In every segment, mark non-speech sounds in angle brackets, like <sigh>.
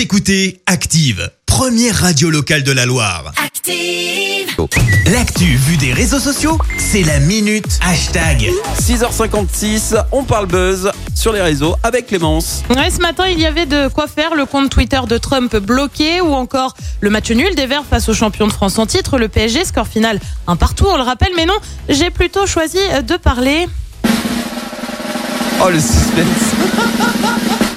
Vous écoutez Active, première radio locale de la Loire. Active. L'actu vue des réseaux sociaux, c'est la minute hashtag. 6h56, on parle buzz sur les réseaux avec Clémence. Ouais, ce matin, il y avait de quoi faire. Le compte Twitter de Trump bloqué ou encore le match nul des Verts face au champion de France en titre, le PSG, score final un partout, on le rappelle. Mais non, j'ai plutôt choisi de parler. Oh le suspense. <laughs>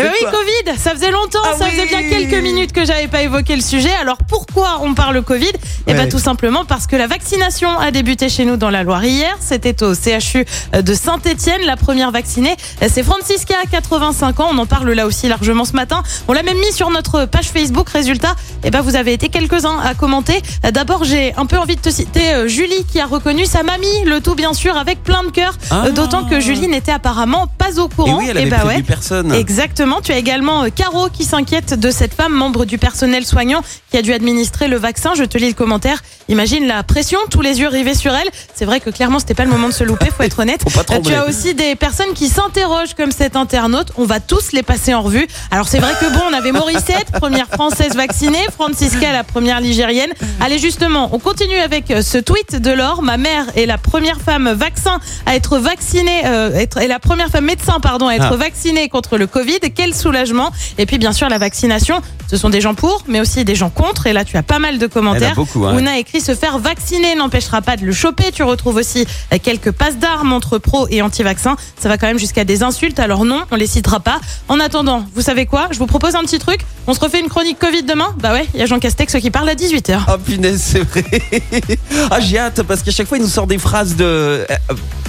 Eh ben oui, Covid, ça faisait longtemps, Ah ça faisait bien quelques minutes que j'avais pas évoqué le sujet. Alors pourquoi on parle Covid? Eh ben Ouais. tout simplement parce que la vaccination a débuté chez nous dans la Loire hier. C'était au CHU de Saint-Étienne, la première vaccinée. C'est Francisca, 85 ans. On en parle là aussi largement ce matin. On l'a même mis sur notre page Facebook. Résultat, eh ben vous avez été quelques-uns à commenter. D'abord, j'ai un peu envie de te citer euh, Julie qui a reconnu sa mamie, le tout bien sûr avec plein de cœur. Ah. Euh, D'autant que Julie n'était apparemment pas au Et courant. oui, elle Eh ben ouais. personne. Exactement. Tu as également euh, Caro qui s'inquiète de cette femme, membre du personnel soignant, qui a dû administrer le vaccin. Je te lis le commentaire. Imagine la pression, tous les yeux rivés sur elle. C'est vrai que clairement, c'était pas le moment de se louper, faut être honnête. Faut Euh, tu as aussi des personnes qui s'interrogent comme cet internaute. On va tous les passer en revue. Alors c'est vrai que bon, on avait Morissette, première française vaccinée, Francisca, la première ligérienne. Allez justement, on continue avec euh, ce tweet de Laure. Ma mère est la première femme vaccin à être vaccinée, euh, être, est la première femme médecin pardon à être Ah. vaccinée contre le Covid. Quel soulagement Et puis bien sûr la vaccination, ce sont des gens pour, mais aussi des gens contre. Et là tu as pas mal de commentaires. beaucoup, hein. Ouna a écrit se faire vacciner n'empêchera pas de le choper. Tu retrouves aussi euh, quelques passes d'armes entre pro et anti-vaccin. Ça va quand même jusqu'à des insultes. Alors non, on les citera pas. En attendant, vous savez quoi? Je vous propose un petit truc. On se refait une chronique Covid demain? Bah ouais, il y a Jean Castex qui parle à 18h. Oh punaise, c'est vrai. <laughs> ah, j'ai hâte parce qu'à chaque fois, il nous sort des phrases de euh,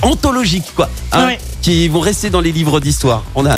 anthologiques, quoi. hein, Ouais. Qui vont rester dans les livres d'histoire. On a.